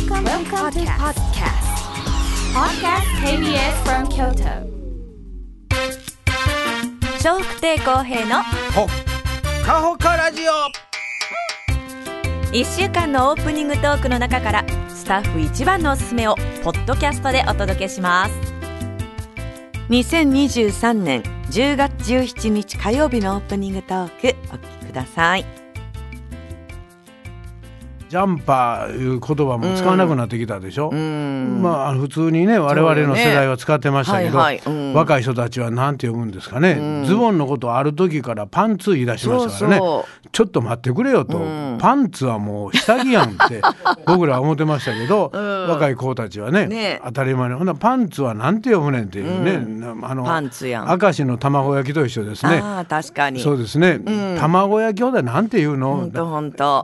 Welcome, Welcome to podcast. Podcast KBS from Kyoto. 笑福亭公平のほっかほかラジオ1週間のオープニングトークの中からスタッフ一番のおすすめをポッドキャストでお届けします2023年10月17日火曜日のオープニングトークお聞きくださいジャンパーいう言葉も使わなくなってきたでしょ、うん。まあ普通にね我々の世代は使ってましたけど、はいはい。うん。若い人たちは何て呼ぶんですかね、ズボンのことをある時からパンツ言い出しましたからね。ちょっと待ってくれよと、パンツはもう下着やんって 僕らは思ってましたけど、若い子たちはねね。当たり前にほんならパンツはなんて呼ぶねんっていうね、あのパンツやん。明石の卵焼きと一緒ですね。ああ確かに。そうですね、卵焼きほどなんて言うの、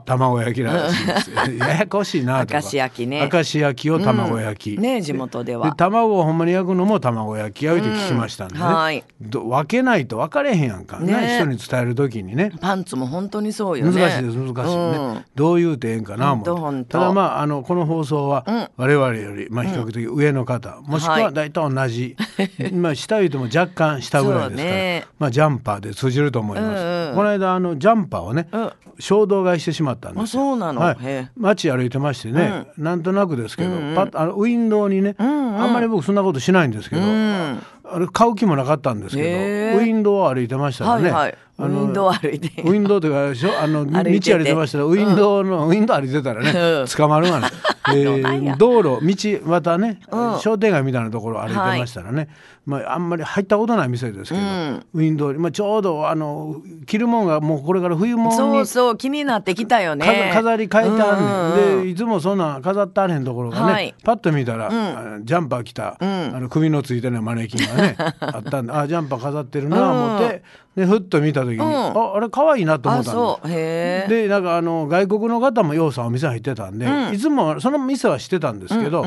卵焼きらしい。です。ややこしいなとか。明石焼きね。明石焼きを卵焼き。ね地元では。で卵をほんまに焼くのも卵焼きやうって聞きましたんでね、うんはい。ど分けないと分かれへんやんか、ね。ね。人に伝える時にね。パンツも本当にそうよ難ねしいです難しいね、うん。どう言うてええんかなほんとほもんと。ただまああのこの放送は我々より、まあ、比較的上の方、もしくははい。大体同じ、まあ下言うても若干下ぐらいですから、ね。まあジャンパーで通じると思います、うんうんこの間あのジャンパーをね、うん。衝動買いしてしまったんですそうなの？はい。街歩いてましてね、なんとなくですけど、パッとあのウィンドウにね、あんまり僕そんなことしないんですけど、んあれ買う気もなかったんですけど、ウィンドウを歩いてましたらね、はいはい。ウあのィンドウ歩いて。ウィンドウというかしょ？あの道歩歩いてましたらウィンドウの、ウィンドウ歩いてたらね、うん。捕まるがね、え道路道またね、うん。商店街みたいなところを歩いてましたらね、まああんまり入ったことない店ですけど、うん。ウィンドウに、まあ、ちょうどあの着るもんがもうこれから冬物にそうそう気になってきたよね。飾飾り変えてあるねん、うんうん。でいつもそんなん飾ってあれへんところがね、はい。パッと見たら、あのジャンパー着た、あの首のついてないマネキンがね あったんであジャンパー飾ってるな思って、でふっと見た時に、ああれ可愛いなと思ったんあそう。へえでなんかあの外国の方もようさんお店入ってたんで、いつもその店は知ってたんですけど、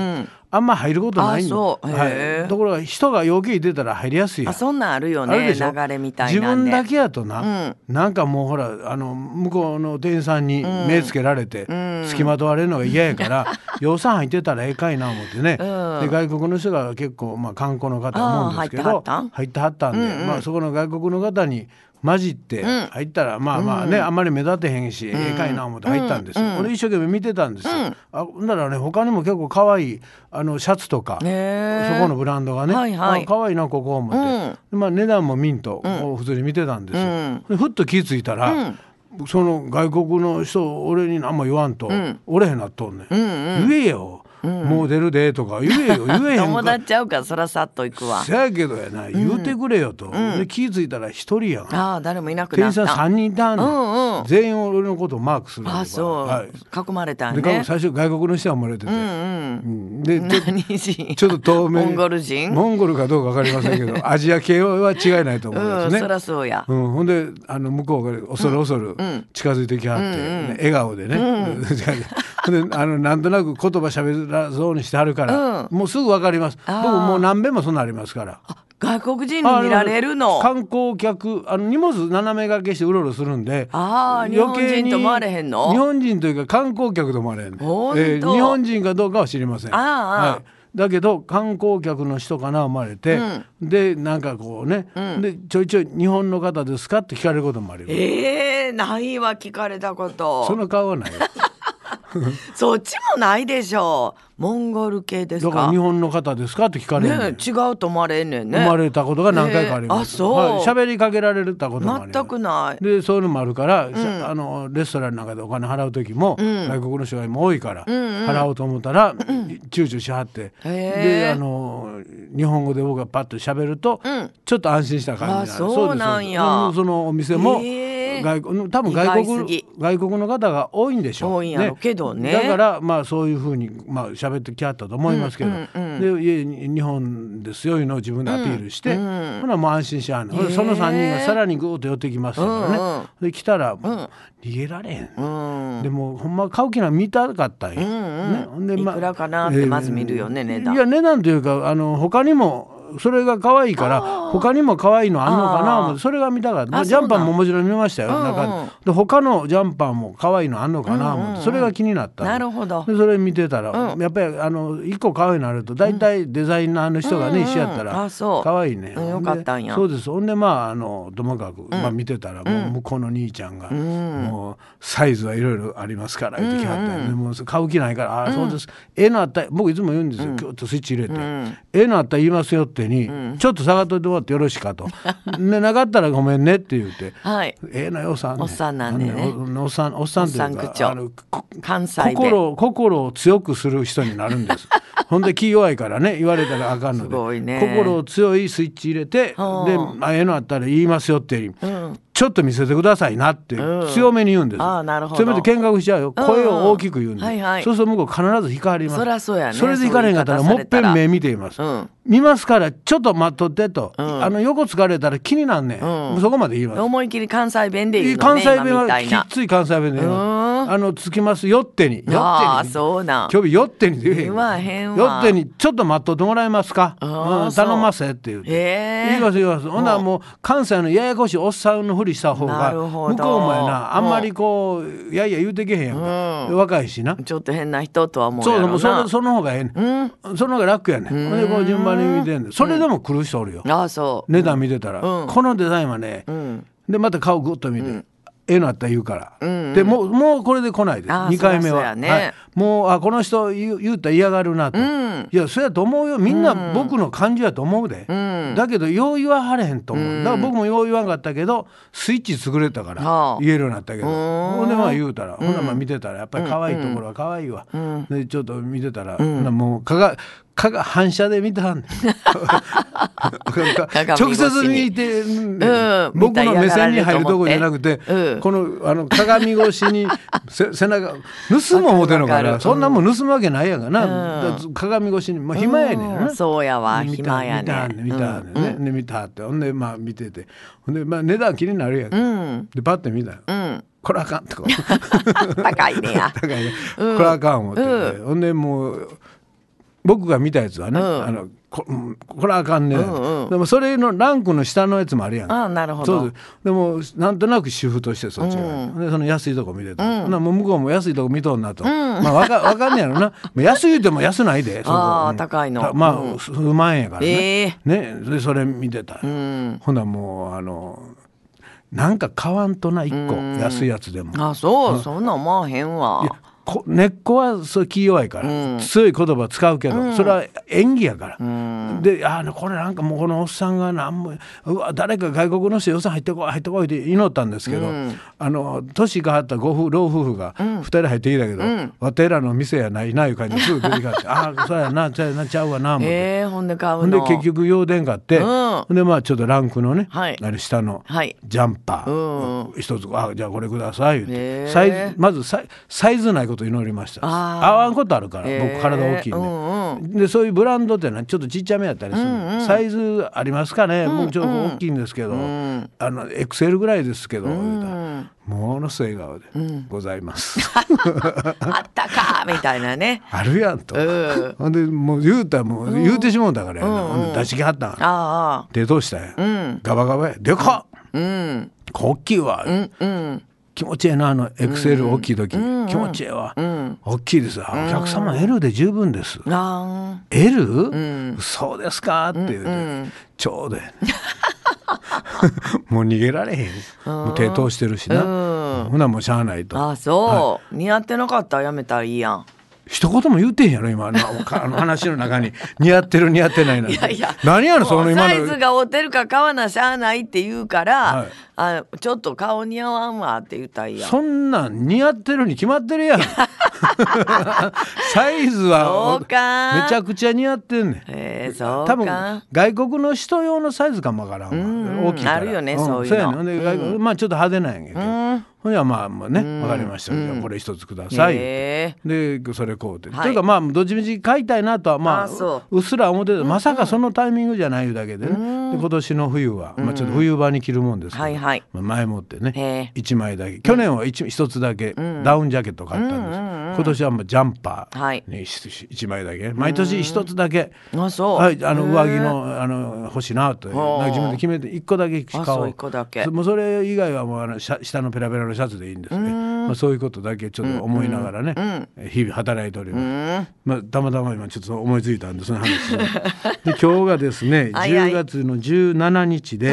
あんま入ることないんあそう。へはえい、ところが人が陽気に出たら入りやすいあそんなんあるよね流れみたい自なんで。分だけやとな、なんかもうほらあの向こうの店員さんに目つけられて、付きまとわれるのが嫌やから 養蚕入ってたらええかいな思ってね、で外国の人が結構、まあ、観光の方思うんですけど入ってはったん？入ってはったんで、まあ、そこの外国の方に混じって入ったら、まあまあね、あんまり目立てへんし、ええかいな思って入ったんですよ。俺一生懸命見てたんですよ。あならね他にも結構可愛いあのシャツとか、そこのブランドがね、はいはい。あ可愛いなここ思って、でまあ、値段もミントを普通に見てたんですよ。でふっと気付いたら、その外国の人俺に何も言わんと、おれへんなっとんねん、言えよ、もう出るでとか言えよ言えへん 友か達ちゃうからそらさっと行くわ。せやけどやな言うてくれよと、で気付いたら一人やん。ああ誰もいなく店員なった。さん3人いたんうんうん。全員俺のことをマークするあそう、はい、囲まれたんでね最初外国の人は生まれてて、うんうん。うんでちょっと遠目に。モンゴル人？モンゴルかどうか分かりませんけど アジア系は違いないと思いますね。うんそらそうや。うん、ほんであの向こうが恐る恐る近づいてきはって、ね笑顔でね、ほんであのなんとなく言葉喋らそうにしてはるから、もうすぐ分かります。僕もう何遍もそんなんありますから。外国人に見られるの。観光客あの荷物斜め掛けしてうろうろするんであー日本人と思われへんの？日本人というか観光客と思われへん。のほんと日本人かどうかは知りません。ああああはい。だけど観光客の人かな思われて、でなんかこうね、でちょいちょい「日本の方ですか?」って聞かれることもあります、ええないわ聞かれたこと。その顔はない。よ そっちもないでしょ。うモンゴル系ですか？だから日本の方ですか？って聞かれる、ね違うと思われんねんね。生まれたことが何回かあります、えーあそう。はい。喋りかけられたこともあります。全くない。でそういうのもあるから、あのレストランなんかでお金払う時も、外国の人が今多いから、払おうと思ったら、躊躇しはって、であの日本語で僕がパッと喋ると、ちょっと安心した感じあそうなんや。そのお店も、へー外国多分意外外国外国の方が多いんでしょう。多いんやろけどね。だからまあそういうふうにまあ喋ってきはったと思いますけど、でいえ日本ですよいうのを自分でアピールして、ほなもう安心しはんねんほんでその3人がさらにぐーっと寄ってきますからね、で来たら逃げられへん、でもほんま買う気な見たかったんや、ね。ほんでいくらかなってまず見るよね値段。いや値段というかあの他にもそれが可愛いから他にも可愛いのあんのかな？思ってそれが見たかったジャンパーももちろん見ましたよ、うんうん。で他のジャンパーも可愛いのあんのかな？思って、それが気になったの。なるほど。でそれ見てたら、やっぱりあの一個可愛いのあると大体デザイナーの人がね、一緒やったうんらあそう。可愛いね、うんよかったんや。でそうです。ほんでまああのともかく、まあ、見てたらもう向こうの兄ちゃんが、もうサイズはいろいろありますから言ってきはったんでもう買う気ないから「ああそうです、ええのあったら僕いつも言うんですよ、キュッとスイッチ入れて「ええのあったら言いますよ」ってに、ちょっと下がっといてもらってよろしいかと「でなかったらごめんね」って言って。はい。ええのよおっさん、おっさんなんでね。おおっさんおっさんっていうかあのこ関西弁。心心を強くする人になるんです。ほんで気弱いからね言われたらあかんので、ね。心を強いスイッチ入れてでええのあったら言いますよって、ちょっと見せてくださいなって強めに言うんです、ああなるほど。強めて見学しちゃうよ声を大きく言うんです、はいはい。そうすると向こう必ず光ります。そりゃそうやね。それで光れんかったらもっぺん目見ています、うん。見ますからちょっと待っとってと、あの横疲れたら気になんねうそこまで言います。思い切り関西弁で言うの関ね西弁はきっつい関西弁で言うの。うんあのつきますよってに。よってに。そうなん。今日よってに言えへんよ。ってにちょっと待っとってもらえますか、うん、そう。頼ませって言って、言います言います。ほんならもう関西のややこしいおっさんのふりした方なが向こうもやなあんまりこういやいや言うてけへんやんか、若いしな。ちょっと変な人とは思うそもうその方がええねん、その方が楽やねん。ほんでこう順番に見てんねん。それでも来る人おるよ、ああそう。値段見てたら、うん。このデザインはね、ん。でまた顔グッと見て、ええのあったら言うから、でもうもうこれで来ないです。あー2回目は、ね。はい、もうあこの人言う言うたら嫌がるなと、いやそうやと思うよ。みんな僕の感じやと思うで、だけどよう言わはれへんと思う、だから僕もよう言わんかったけどスイッチ作れたからはあ。言えるようになったけど、ほんでまあ言うたら、ほんならまあ見てたらやっぱり可愛いところは可愛いわ、でちょっと見てたら、もうかがかが反射で見てはん 直接見て、ん。僕の目線に入るとこじゃなくて、うん。このあの鏡越しにせ背中盗も思てんのかな。そんなもん盗むわけないやんかな、だから鏡越しに、まあ、暇やねん。そうやわ。見た暇やね見たはん。ね。んね、で見たはって。ほんでまあ見てて。ほんでまあ値段気になるやん、うん。でパッて見た。よ、うん。これあかんとか。高いねや。高いね、これあかん思ってて、ほんでもう僕が見たやつはね、うん。あのこうんこれあかんね、でもそれのランクの下のやつもあるやんああなるほど。そうでもなんとなく主婦としてそっちが、でその安いとこ見てた、ほんもう向こうも安いとこ見とんなと、まあわかわかんねやろな。まあ安い言うても安ないでそこあーうん。高いの。たまあ、うん。数万円やからね,、ええ。ね。でそれ見てた、ほん。ならもうあのなんか買わんとな一個、安いやつでも。あそう。そんなん思わへんわ根っこはそう気弱いから、強い言葉使うけど、それは演技やから、であこれなんかもうこのおっさんがなんもうわ誰か外国の人予算入ってこい入ってこいって祈ったんですけど、あの年がはったご夫老夫婦が2人入ってきたけど、わてらの店やないないう感じですぐ出てきて ああそうやなそうやなちゃうわな思って。えー、ほんで買うんの結局用電買って、ん。ほんでまあちょっとランクのね、はい。あれ下のはい。ジャンパー、うん一つあじゃあこれください言って、へー。サイズまずサイサイズないこと祈りました。あー。合わんことあるから、へー。僕体大きいんで,、うんでそういうブランドってのはちょっとちっちゃめやったりする、サイズありますかね、もうちょっと大きいんですけど、あのエクセルぐらいですけど、言うたら。ものすごい笑顔で、ございます。あったかみたいなね。あるやんと、うん。ほんでもう言うたらもう言うてしもうたからやな、ほんで出しきはったん。ああ手通したんや、ガバガバや。でかっ。うん。大きいわ、うん気持ちええなあのエクセル大きい時、気持ちええわ、大きいです。あお客様 L で十分です、あ。L、そうですか？って言うて、ちょうどやね もう逃げられへん。もう手通してるしな、ほなもうしゃあないと。ああそう、似合ってなかったらやめたらいいやん一言も言うてへんやろ今。の あの話の中に。似合ってる似合ってないなんて。いやいや。何やのその今の。サイズが合うてるか買わなしゃあないって言うから、はい。あちょっと顔似合わんわって言ったらいいや。んそんなん似合ってるに決まってるやん。サイズはそうか。めちゃくちゃ似合ってんねん。えー、そう多分か外国の人用のサイズかもわからんわ、ん大きいから。あるよねんそういうの。やね。まあちょっと派手なんやけど、ほんやまあまあねわかりました、じゃあこれ一つください、へでそれこうて、はい。というかまあどっちみち買いたいなとはまあう。っすら思ってた、まさかそのタイミングじゃないだけでね、で今年の冬は、まあ、ちょっと冬場に着るもんですけど、はいはい。まあ前もってねへえ1枚だけ。去年は 1, 一つだけダウンジャケット買ったんです、今年はまあジャンパはい。ーに1枚だけ。毎年一つだけ、はい、あの上着のあの欲しいなと自分で決めて一個だけ買おう。あそう一個だけ。もうそれ以外はもうあの下のペラペラのシャツでいいんですね、まあ、そういうことだけちょっと思いながらね、日々働いております、まあ、たまたま今ちょっと思いついたんでその話 でで今日がですねはいはい。10月の17日で、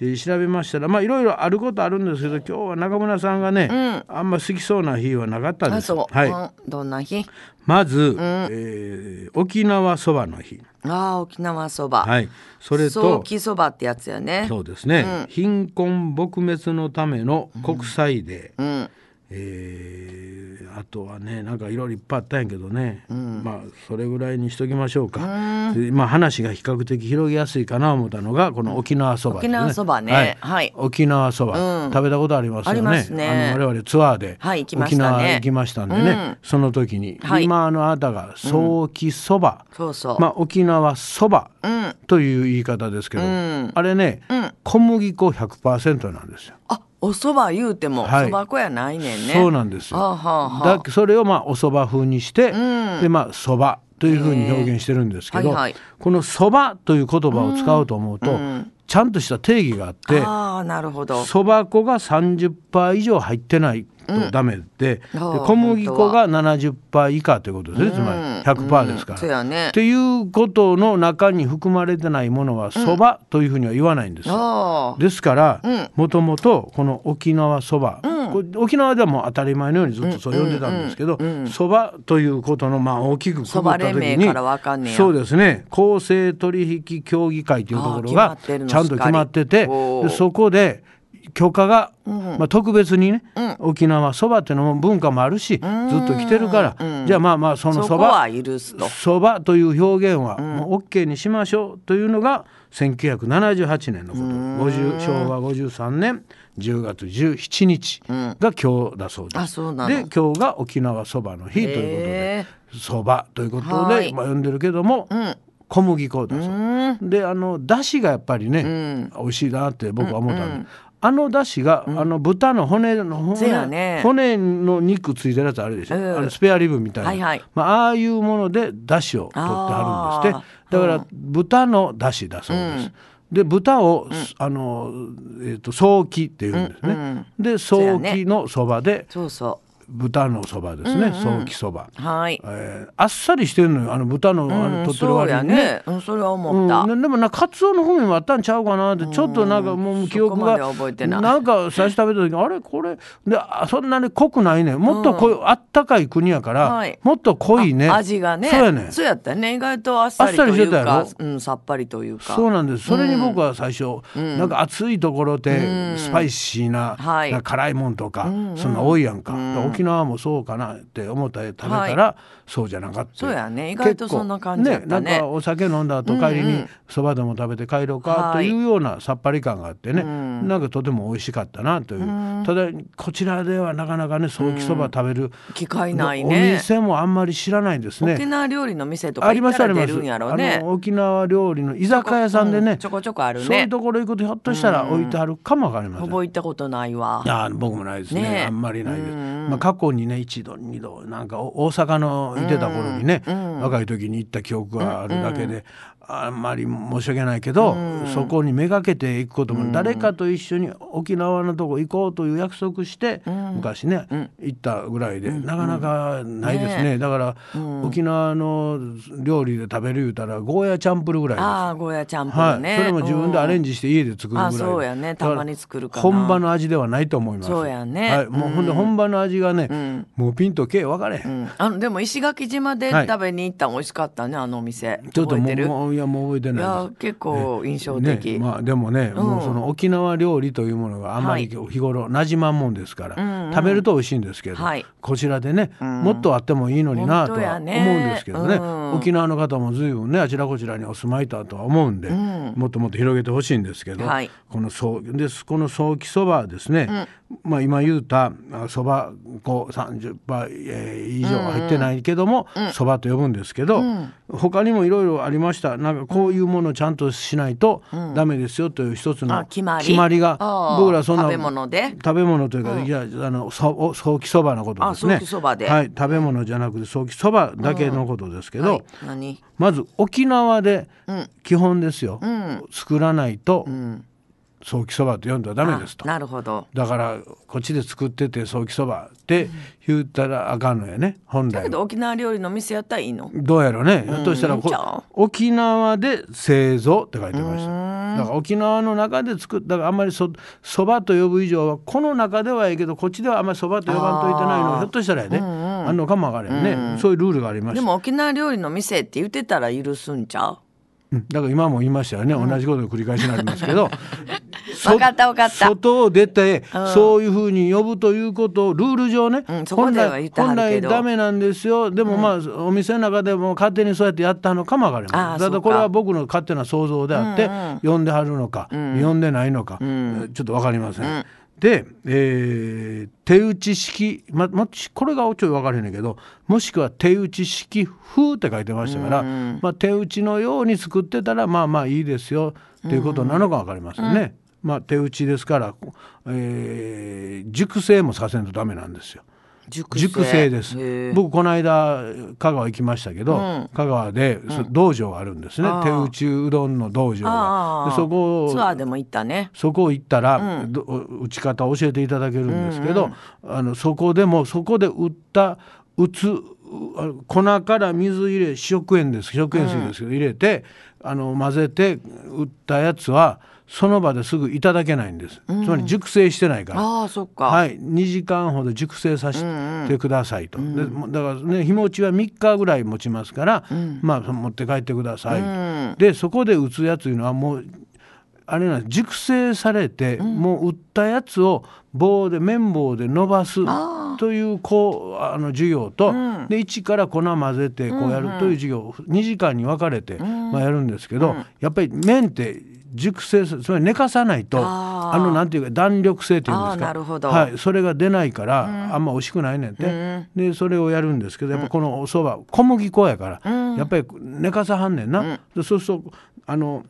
えー調べましたらまあいろいろあることあるんですけど今日は中村さんがね、あんま好きそうな日はなかったです。はい、うん。どんな日？まず、えー沖縄そばの日。ああ沖縄そば、はい。それ早と期そばってやつやね。そうですね、貧困撲滅のための国際デー、うんえーあとはねなんかいろいろいっぱいあったんやけどね、まあそれぐらいにしときましょうか、でまあ話が比較的広げやすいかな思ったのがこの沖縄そばね、沖縄そばね。はい。沖縄そば、うん。食べたことありますよね。ありますね。あの我々ツアーで沖縄行きましたんでね、その時に、はい。今あのあなたが早期そば、そうそう、まあ沖縄そばうん。という言い方ですけど、ん。あれね、うん。小麦粉100%なんですよ。あおそば言うてもはい。そば粉やないねんね。そうなんですよ。はあはあはあ。だそれをまあお蕎麦風にして、ん。でまあ蕎麦というふうに表現してるんですけど、はいはい。この蕎麦という言葉を使おうと思うと、ちゃんとした定義があって、ああなるほど。蕎麦粉が30%以上入ってないとダメで,、でああ小麦粉が70%以下ということですね、つまり100%ですから。そうやね。っていうことの中に含まれてないものは蕎麦というふうには言わないんですよ。ですからもともとこの沖縄そば、沖縄ではもう当たり前のようにずっとそう呼んでたんですけどそば、ということのまあ大きくくくったそば時にそうですね。公正取引協議会というところがちゃんと決まっててでそこで許可が、まあ、特別にね、沖縄そばっていうのも文化もあるしずっと来てるから、じゃあまあまあそのそそばそばという表現はもう OK にしましょうというのが1978年のこと。50昭和53年10月17日が今日だそうです。うなの。で今日が沖縄そばの日ということでへそばということはい。で、まあ、呼んでるけども、小麦粉だそう。であのだしがやっぱりね、美味しいなって僕は思ったんで、あのだしが、あの豚の骨の骨,、ね。骨の肉ついてるやつあるでしょ、うん。あのスペアリブみたいな、はいはい。まあ、ああいうものでだしを取ってはるんですって。だから豚のだしだそうです。で豚を、あのえー、と早期っていうんですね。で早期のそばでそうそ豚のそばですね、早期そば。うはい。えーあっさりしてるのよ。あの豚の,、あのうん取ってる割にね。ね。うんそれは思った、うん、でもなカツオの風味もあったんちゃうかなってちょっとなんかもう記憶がなんか最初食べた時あれ？これ？であそんなに濃くないね。もっと濃い、あったかい国やから、はい。もっと濃いね。あ味がね。そうやねそうやったね。意外とあっさりしてたやろ？うん、さっぱりというか。そうなんです。それに僕は最初、なんか暑いところでスパイシーな,、はい。辛いもんとか、そんな多いやんか,、沖縄もそうかなって思った食べたら、そうじゃなかった。そうやね。意外とそんな感じね。なんかお酒飲んだ後帰りにそばでも食べて帰ろうかというようなさっぱり感があってね、なんかとても美味しかったなという、ただこちらではなかなかねソーキそば食べる、機会ないおね店もあんまり知らないですね。沖縄料理の店とありか行ったますありますら出るんやろうあねの沖縄料理の居酒屋さんでね、うん。ちょこちょこあるね。そういうところ行くとひょっとしたら置いてあるかもわかりません、ほぼ行ったことないわ。いや僕もないですね。あんまりないです、まあ、過去にね一度二度なんかお大阪のいてた頃にね、若い時に行った記憶があるだけで、あんまり申し訳ないけど、そこにめがけていくことも、誰かと一緒に沖縄のとこ行こうという約束して、昔ね、行ったぐらいで、なかなかないですね。だから、沖縄の料理で食べる言うたらゴーヤチャンプルぐらいです。ああゴーヤチャンプはい、ルね、それも自分でアレンジジして家で作るぐらい。あそうやね。たまに作るかな。本場の味ではないと思います。そうやね。はい、もうほんで本場の味がね、もうピンとけえ分かれへん、あのでも石垣島ではい。食べに行ったの美味しかったねあのお店。ちょっともう覚えてるもういやもう覚えていないです。や結構印象ね的、まあでもね、もうその沖縄料理というものがあまり日頃なじまんもんですから、食べると美味しいんですけど、はい。こちらでね、もっとあってもいいのになとは思うんですけどね。うん。沖縄の方も随分ねあちらこちらにお住まいだとは思うんで、もっともっと広げてほしいんですけど、はい。このそうですこの早期そばはですね、まあ今言うたそば粉30%、えー以上入ってないけど、どもそば、と呼ぶんですけど、他にもいろいろありましたこういうものをちゃんとしないとダメですよという一つのあ決まり。が僕らそんな食べ物で。食べ物というか、いやあの早期そばのことですね。はい、食べ物じゃなくて早期そばだけのことですけど、まず沖縄で基本ですよ、ん。作らないとん早期そばと呼んだらダメですと。あなるほど。だからこっちで作ってて早期そばって言ったらあかんのやね本来。はだけど沖縄料理の店やったらいいの？どうやろうね、ひょっとしたら沖縄で製造って書いてました。だから沖縄の中で作っただからあんまりそそばと呼ぶ以上はこの中ではいいけどこっちではあんまりそばと呼ばんといてないのひょっとしたらやね、あんのかもわからんね、そういうルールがありました。でも沖縄料理の店って言ってたら許すんちゃう？うんだから今も言いましたよね、同じことの繰り返しになりますけど。そ わかったわかった。外を出て、そういうふうに呼ぶということをルール上ね、うん本来るけど。ダメなんですよ。でもまあ、お店の中でも勝手にそうやってやったのかもわかりませんただこれは僕の勝手な想像であって、呼んではるのか、呼んでないのか、ちょっとわかりません。で、えー手打ち式、まま、これがちょっと分からへんねんけどもしくは手打ち式風って書いてましたから、まあ、手打ちのように作ってたらまあまあいいですよっていうことなのか分かりませんね。まあ、手打ちですから、えー熟成もさせんとダメなんですよ。熟熟成です。僕この間香川行きましたけど、香川で、そ道場があるんですね。手打ちうどんの道場が。でそこをツアーでも行ったね。そこ行ったら、ど打ち方を教えていただけるんですけど、あのそこでもそこで打った打つ粉から水入れ食塩です食塩水ですけど、入れてあの混ぜて打ったやつはその場ですぐいただけないんです、つまり熟成してないから。ああそっか、はい、2時間ほど熟成させてくださいと、でもだからね日持ちは3日ぐらい持ちますから、まあ持って帰ってください、でそこで打つやついうのはもうあれな熟成されて、もう打ったやつを棒で綿棒で伸ばすというこうあの授業と、で一から粉混ぜてこうやるという授業を2時間に分かれて、まあ、やるんですけど、やっぱり麺って熟成つまり寝かさないとあのなんていうか弾力性っていうんですか。はい、それが出ないから、あんま美味しくないねんて、でそれをやるんですけどやっぱこのお蕎麦小麦粉やから、やっぱり寝かさはんねんな、でそうするとあの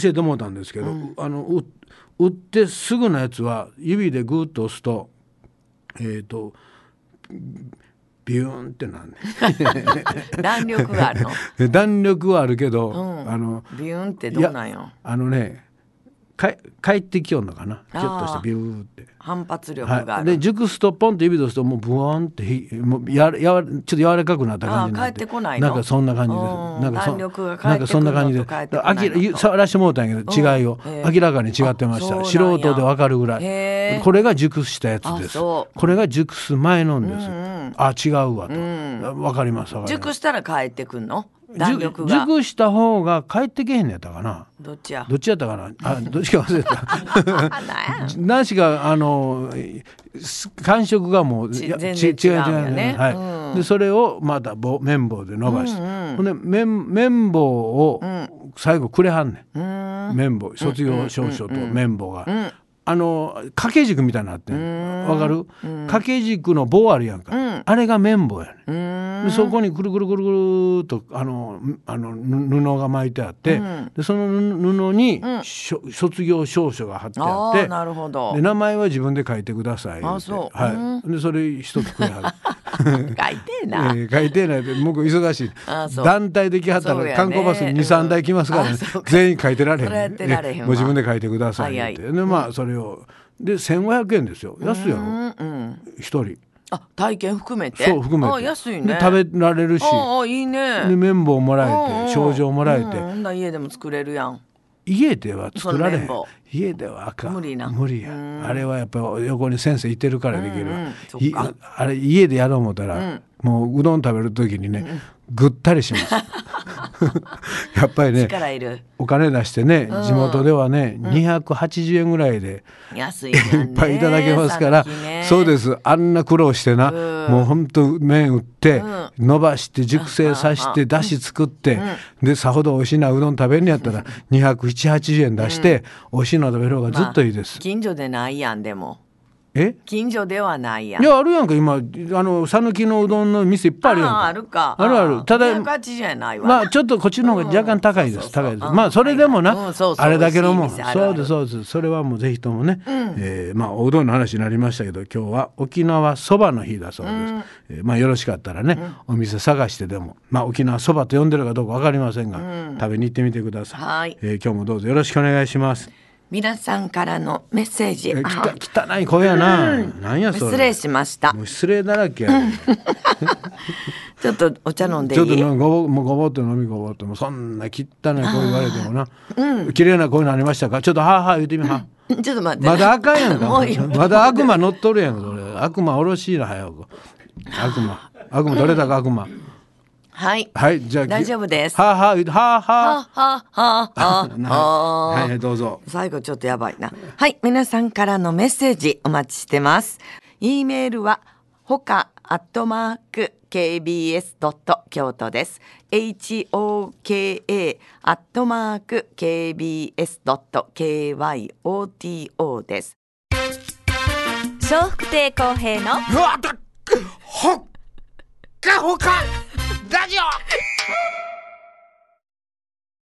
教えてもらったんですけど、あのう打ってすぐのやつは指でグッと押すとえっ、とビューンってなんね 弾力があるの？ん 弾力はあるけど、あのビューンってどうなんよ？あのねか帰ってきよんのかな。ちょっとしたビューって。反発力があはい、る、で熟すとポンって指で押すともうブワンってひもうややわちょっと柔らかくなった感じになって。帰ってこないの？んかそんな感じです。うん。なんかそなんかそんな感じで。あきら触らしてもらったんやけど違いを、明らかに違ってました。素人でわかるぐらい。これが熟したやつです。これが熟す前のんです、あ違うわと、わかりますわかります。熟したら帰ってくんの？弾力が。熟熟した方が帰ってけへんのやったかな？どっちや？どっちやったかな？あ どっちか忘れた。何 しかあのす感触がもう全然違うよね。はい。うん。でそれをまた棒綿棒で伸ばして、ほんで綿綿棒を最後くれはんねん、綿棒卒業証書と綿棒が、あの掛け軸みたいになってんわかる、掛け軸の棒あるやんか、あれが綿棒やねそこにくるくるくるくるっとあのあのぬ布が巻いてあって、でその布に、しょ卒業証書が貼ってあってなるほど。で名前は自分で書いてくださいはい、でそれ一つくれはる 書いてえな、えー書いてな。いで僕忙しい。団体で来はったら観光バスに23台来ますから、ね。全員書いてられへん。それやってられへんわ。もう自分で書いてくださいって、まあそれを。で1500円ですよ。安いやろ？うんうん一人。あ体験含めて？そう含めて。あ安いね。で食べられるし。ああいいね。で綿棒もらえて賞状もらえて、うん家でも作れるやん家では作られへん。家ではあかん。無理な。無理や。あれはやっぱり横に先生いてるからできる、あれ家でやろう思ったら、もううどん食べる時にね、ぐったりします やっぱりね力いる。お金出してね地元ではね、280円ぐらいで安いねいっぱいいただけますから、ね。そうです。あんな苦労してな、もうほんと麺打って、伸ばして熟成させてだし作って、でさほど美味しいなうどん食べるんやったら27080円出して、美味しいの食べる方がずっといいです、近所でないやんでもえ？近所ではないや。んいやあるやんか今あの讃岐のうどんの店いっぱいあるやんか。あるか。あるある。ただ280円ないわ。まあちょっとこっちの方が若干高いです、高いです、うんまあそれでもな、あれだけのもん。そうですそうです。それはもうぜひともね、えーまあおうどんの話になりましたけど今日は沖縄そばの日だそうです、えーまあよろしかったらね、お店探してでもまあ沖縄そばと呼んでるかどうかわかりませんが、食べに行ってみてください、はい。えー今日もどうぞよろしくお願いします皆さんからのメッセージ。汚い声やな、なん。やそれ。失礼しました。失礼だらけ ちょっとお茶飲んでいい？ちょっとなごぼもうごぼっと飲みごぼっともうそんな汚い声言われてもな、綺麗な声になりましたか？ちょっとはあはあ言ってみは。ちょっと待って。まだあかんやんか。まだ悪魔乗っとるやんかそれ。悪魔おろしいな早く。悪魔。悪魔取れたか悪魔はいはいじゃあ大丈夫ですはあははあははははあはは はいはいどうぞ最後ちょっとやばいな。はい、皆さんからのメッセージお待ちしてます。e メールはほかアットマーク kbs ドット京都です。h o k a アットマーク kbs ドット k y o t o です。笑福亭公平のうわだほっかほかラジオ